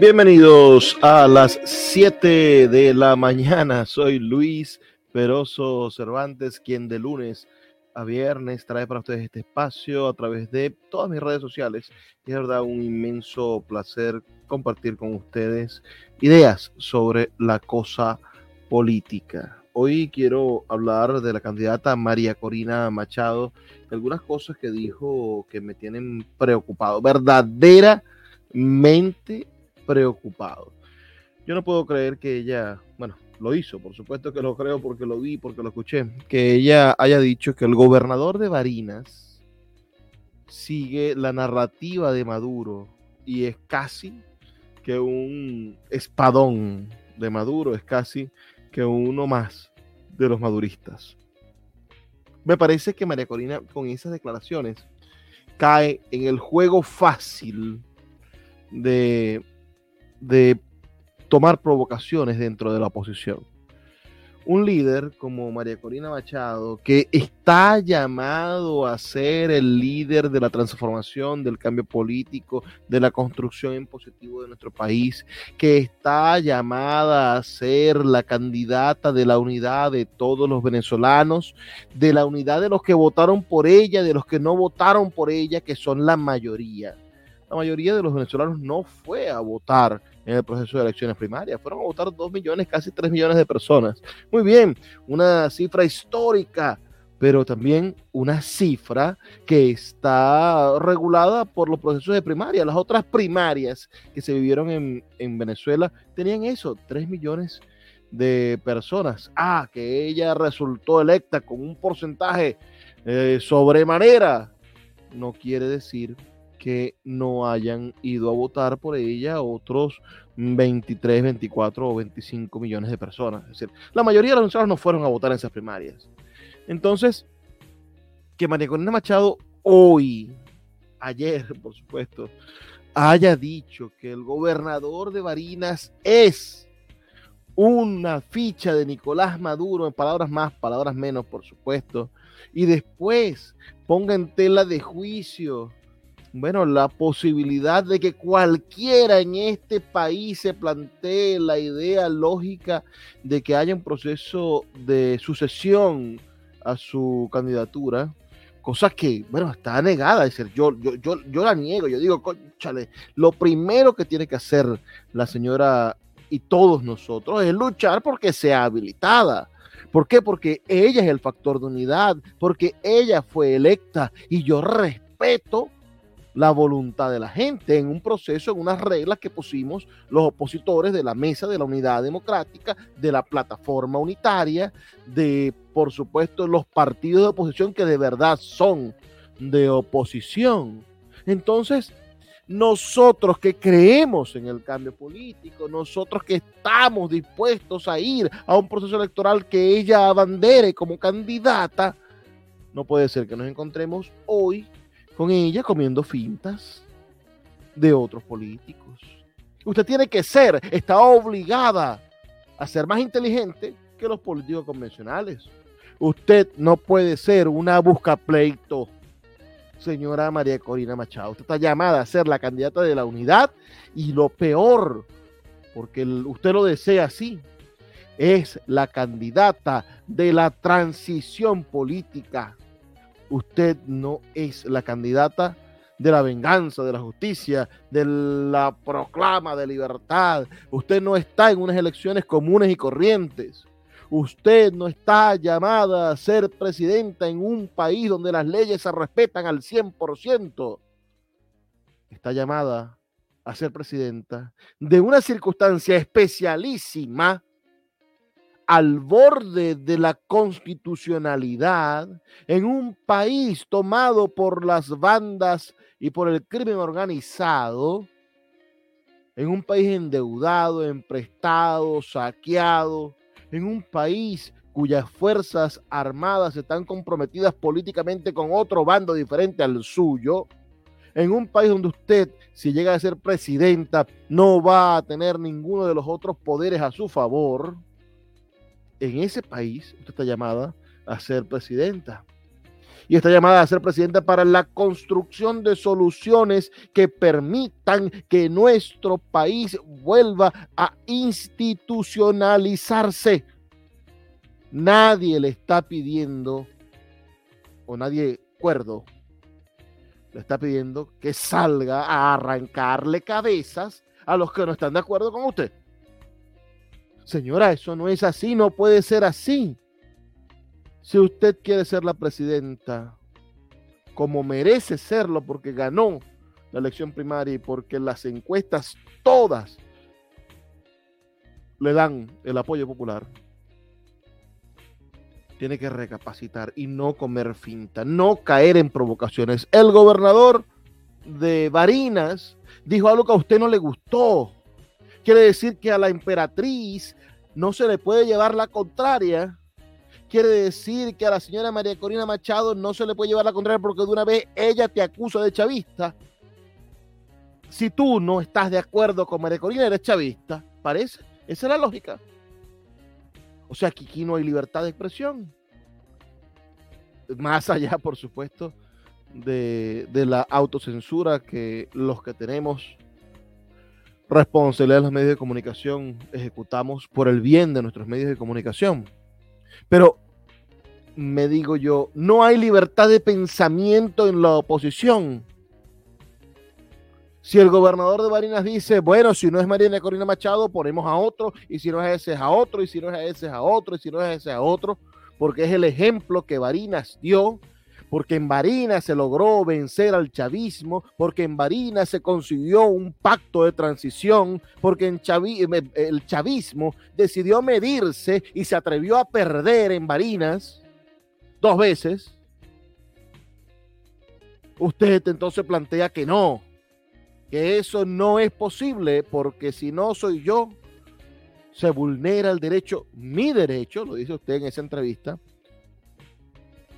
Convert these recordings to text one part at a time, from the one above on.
Bienvenidos a las 7 de la mañana. Soy Luis Peroso Cervantes, quien de lunes a viernes trae para ustedes este espacio a través de todas mis redes sociales. Y es verdad un inmenso placer compartir con ustedes ideas sobre la cosa política. Hoy quiero hablar de la candidata María Corina Machado, algunas cosas que dijo que me tienen preocupado, verdaderamente preocupado. Yo no puedo creer que ella, bueno, lo hizo, por supuesto que lo creo porque lo vi, porque lo escuché, que ella haya dicho que el gobernador de Barinas sigue la narrativa de Maduro y es casi que un espadón de Maduro, es casi que uno más de los maduristas. Me parece que María Corina con esas declaraciones cae en el juego fácil de, de tomar provocaciones dentro de la oposición. Un líder como María Corina Machado, que está llamado a ser el líder de la transformación, del cambio político, de la construcción en positivo de nuestro país, que está llamada a ser la candidata de la unidad de todos los venezolanos, de la unidad de los que votaron por ella, de los que no votaron por ella, que son la mayoría. La mayoría de los venezolanos no fue a votar en el proceso de elecciones primarias. Fueron a votar 2 millones, casi 3 millones de personas. Muy bien, una cifra histórica, pero también una cifra que está regulada por los procesos de primaria. Las otras primarias que se vivieron en, en Venezuela tenían eso, 3 millones de personas. Ah, que ella resultó electa con un porcentaje eh, sobremanera, no quiere decir que no hayan ido a votar por ella otros 23, 24 o 25 millones de personas. Es decir, la mayoría de los venezolanos no fueron a votar en esas primarias. Entonces, que María Corina Machado hoy, ayer, por supuesto, haya dicho que el gobernador de Barinas es una ficha de Nicolás Maduro, en palabras más, palabras menos, por supuesto, y después ponga en tela de juicio bueno, la posibilidad de que cualquiera en este país se plantee la idea lógica de que haya un proceso de sucesión a su candidatura, cosa que, bueno, está negada. Es decir, yo, yo, yo, yo la niego, yo digo, conchale, lo primero que tiene que hacer la señora y todos nosotros es luchar porque sea habilitada. ¿Por qué? Porque ella es el factor de unidad, porque ella fue electa y yo respeto la voluntad de la gente en un proceso, en unas reglas que pusimos los opositores de la mesa de la unidad democrática, de la plataforma unitaria, de, por supuesto, los partidos de oposición que de verdad son de oposición. Entonces, nosotros que creemos en el cambio político, nosotros que estamos dispuestos a ir a un proceso electoral que ella abandere como candidata, no puede ser que nos encontremos hoy con ella comiendo fintas de otros políticos. Usted tiene que ser, está obligada a ser más inteligente que los políticos convencionales. Usted no puede ser una busca pleito, señora María Corina Machado. Usted está llamada a ser la candidata de la unidad y lo peor, porque usted lo desea así, es la candidata de la transición política usted no es la candidata de la venganza, de la justicia, de la proclama de libertad. Usted no está en unas elecciones comunes y corrientes. Usted no está llamada a ser presidenta en un país donde las leyes se respetan al 100%. Está llamada a ser presidenta de una circunstancia especialísima al borde de la constitucionalidad en un país tomado por las bandas y por el crimen organizado, en un país endeudado, emprestado, saqueado, en un país cuyas fuerzas armadas están comprometidas políticamente con otro bando diferente al suyo, en un país donde usted, si llega a ser presidenta, no va a tener ninguno de los otros poderes a su favor, en ese país usted está llamada a ser presidenta. y está llamada a ser presidenta para la construcción de soluciones que permitan que nuestro país vuelva a institucionalizarse. Nadie le está pidiendo, o nadie cuerdo, le está pidiendo que salga a arrancarle cabezas a los que no están de acuerdo con usted. Señora, eso no es así, no puede ser así. Si usted quiere ser la presidenta, como merece serlo, porque ganó la elección primaria y porque las encuestas todas le dan el apoyo popular, tiene que recapacitar y no comer finta, no caer en provocaciones. El gobernador de Barinas dijo algo que a usted no le gustó. Quiere decir que a la emperatriz no se le puede llevar la contraria. Quiere decir que a la señora María Corina Machado no se le puede llevar la contraria porque de una vez ella te acusa de chavista. Si tú no estás de acuerdo con María Corina, eres chavista. ¿Parece? Esa es la lógica. O sea, aquí no hay libertad de expresión. Más allá, por supuesto, de, de la autocensura que los que tenemos responsabilidad de los medios de comunicación ejecutamos por el bien de nuestros medios de comunicación. Pero me digo yo, no hay libertad de pensamiento en la oposición. Si el gobernador de Barinas dice, bueno, si no es Mariana Corina Machado, ponemos a otro, y si no es ese es a otro, y si no es ese es a otro, y si no es ese es a otro, porque es el ejemplo que Barinas dio porque en Barinas se logró vencer al chavismo, porque en Barinas se consiguió un pacto de transición, porque eh, el chavismo decidió medirse y se atrevió a perder en Barinas dos veces. Usted entonces plantea que no, que eso no es posible, porque si no soy yo, se vulnera el derecho, mi derecho, lo dice usted en esa entrevista,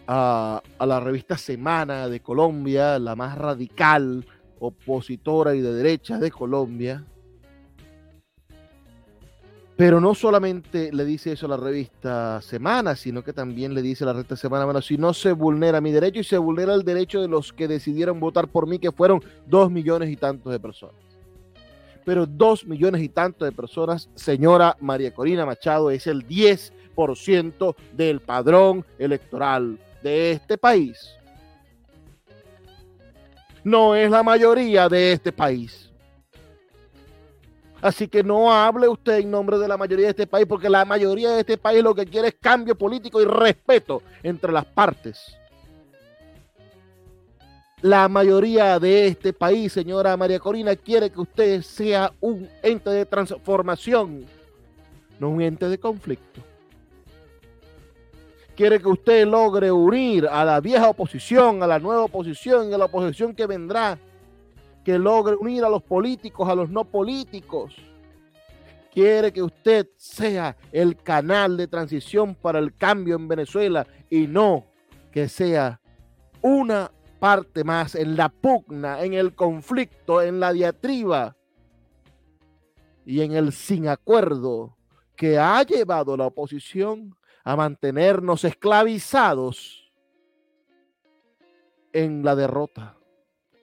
a, la revista Semana de Colombia, la más radical, opositora y de derecha de Colombia. Pero no solamente le dice eso a la revista Semana, sino que también le dice a la revista Semana, bueno, si no se vulnera mi derecho y se vulnera el derecho de los que decidieron votar por mí, que fueron dos millones y tantos de personas. Pero dos millones y tantos de personas, señora María Corina Machado, es el 10% del padrón electoral de este país no es la mayoría de este país. Así que no hable usted en nombre de la mayoría de este país, porque la mayoría de este país lo que quiere es cambio político y respeto entre las partes. La mayoría de este país, señora María Corina, quiere que usted sea un ente de transformación, no un ente de conflicto quiere que usted logre unir a la vieja oposición, a la nueva oposición y a la oposición que vendrá, que logre unir a los políticos, a los no políticos. Quiere que usted sea el canal de transición para el cambio en Venezuela y no que sea una parte más en la pugna, en el conflicto, en la diatriba y en el sin acuerdo que ha llevado la oposición a mantenernos esclavizados en la derrota,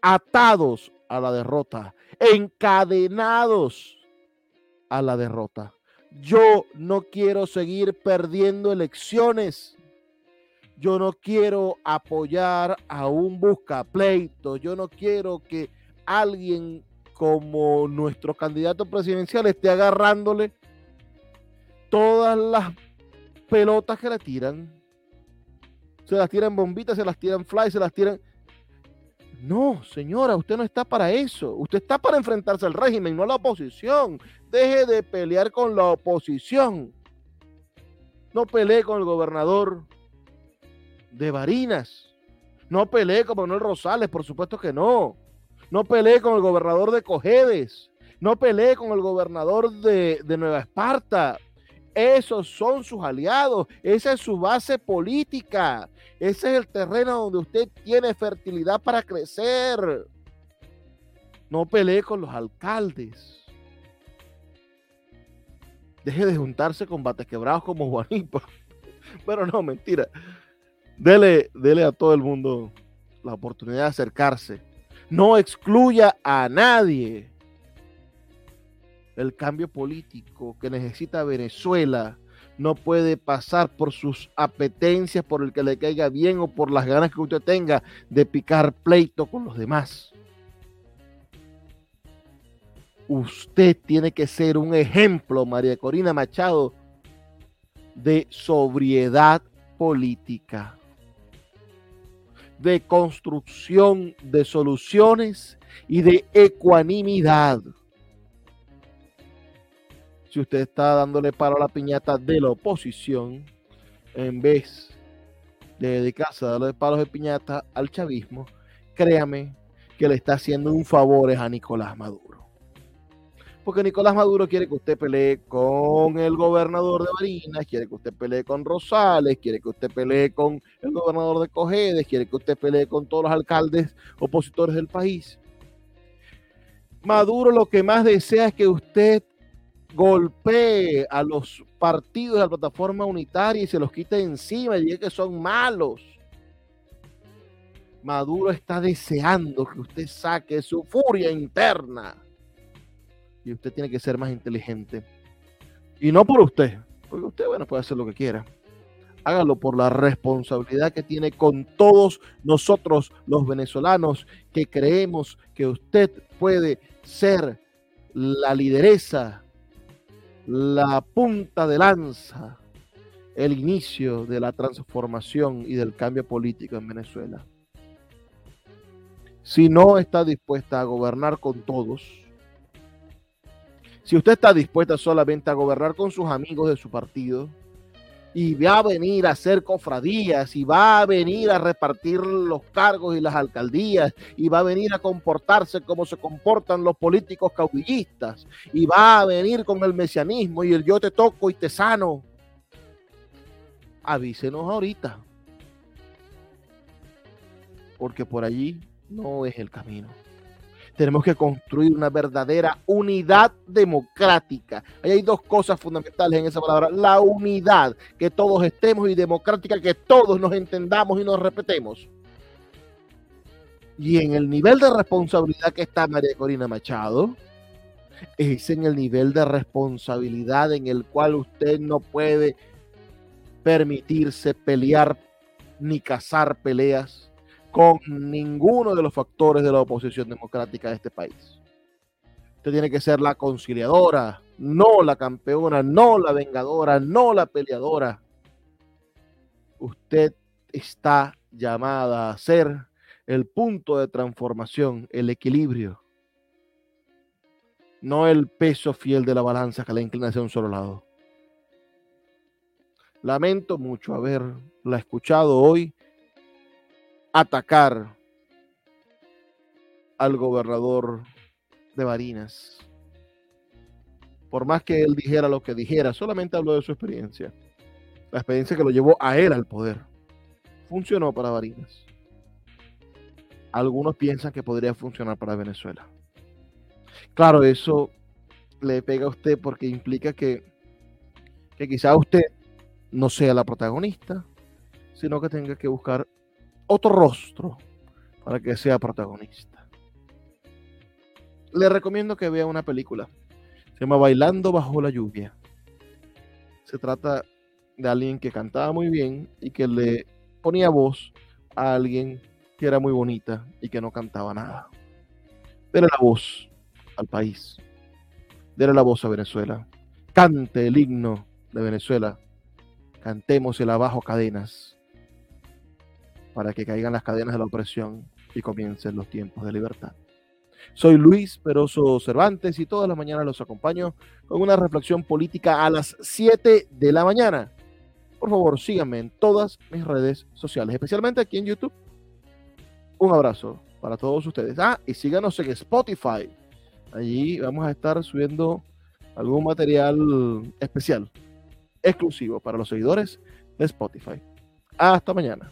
atados a la derrota, encadenados a la derrota. Yo no quiero seguir perdiendo elecciones. Yo no quiero apoyar a un buscapleito. Yo no quiero que alguien como nuestro candidato presidencial esté agarrándole todas las pelotas que le tiran. Se las tiran bombitas, se las tiran fly, se las tiran. No, señora, usted no está para eso. Usted está para enfrentarse al régimen, no a la oposición. Deje de pelear con la oposición. No pelee con el gobernador de Barinas. No pelee con Manuel Rosales, por supuesto que no. No pelee con el gobernador de Cojedes. No pelee con el gobernador de, de Nueva Esparta. Esos son sus aliados, esa es su base política, ese es el terreno donde usted tiene fertilidad para crecer. No pelee con los alcaldes. Deje de juntarse con bates quebrados como Juanito. Pero no, mentira. Dele, dele a todo el mundo la oportunidad de acercarse. No excluya a nadie. El cambio político que necesita Venezuela no puede pasar por sus apetencias, por el que le caiga bien o por las ganas que usted tenga de picar pleito con los demás. Usted tiene que ser un ejemplo, María Corina Machado, de sobriedad política, de construcción de soluciones y de ecuanimidad si usted está dándole paro a la piñata de la oposición, en vez de dedicarse a darle palos de piñata al chavismo, créame que le está haciendo un favor a Nicolás Maduro. Porque Nicolás Maduro quiere que usted pelee con el gobernador de Barinas, quiere que usted pelee con Rosales, quiere que usted pelee con el gobernador de Cojedes, quiere que usted pelee con todos los alcaldes opositores del país. Maduro lo que más desea es que usted golpee a los partidos de la plataforma unitaria y se los quite encima y diga que son malos. Maduro está deseando que usted saque su furia interna. Y usted tiene que ser más inteligente. Y no por usted, porque usted, bueno, puede hacer lo que quiera. Hágalo por la responsabilidad que tiene con todos nosotros, los venezolanos, que creemos que usted puede ser la lideresa la punta de lanza, el inicio de la transformación y del cambio político en Venezuela. Si no está dispuesta a gobernar con todos, si usted está dispuesta solamente a gobernar con sus amigos de su partido, y va a venir a hacer cofradías y va a venir a repartir los cargos y las alcaldías y va a venir a comportarse como se comportan los políticos caudillistas y va a venir con el mesianismo y el yo te toco y te sano. Avísenos ahorita. Porque por allí no es el camino. Tenemos que construir una verdadera unidad democrática. Ahí hay dos cosas fundamentales en esa palabra. La unidad, que todos estemos y democrática, que todos nos entendamos y nos respetemos. Y en el nivel de responsabilidad que está María Corina Machado, es en el nivel de responsabilidad en el cual usted no puede permitirse pelear ni cazar peleas con ninguno de los factores de la oposición democrática de este país. Usted tiene que ser la conciliadora, no la campeona, no la vengadora, no la peleadora. Usted está llamada a ser el punto de transformación, el equilibrio, no el peso fiel de la balanza que la inclina hacia un solo lado. Lamento mucho haberla escuchado hoy atacar al gobernador de Barinas. Por más que él dijera lo que dijera, solamente habló de su experiencia. La experiencia que lo llevó a él al poder. Funcionó para Barinas. Algunos piensan que podría funcionar para Venezuela. Claro, eso le pega a usted porque implica que, que quizá usted no sea la protagonista, sino que tenga que buscar otro rostro para que sea protagonista. Le recomiendo que vea una película. Se llama Bailando bajo la lluvia. Se trata de alguien que cantaba muy bien y que le ponía voz a alguien que era muy bonita y que no cantaba nada. Dele la voz al país. Dele la voz a Venezuela. Cante el himno de Venezuela. Cantemos el abajo cadenas para que caigan las cadenas de la opresión y comiencen los tiempos de libertad. Soy Luis Peroso Cervantes y todas las mañanas los acompaño con una reflexión política a las 7 de la mañana. Por favor, síganme en todas mis redes sociales, especialmente aquí en YouTube. Un abrazo para todos ustedes. Ah, y síganos en Spotify. Allí vamos a estar subiendo algún material especial, exclusivo para los seguidores de Spotify. Hasta mañana.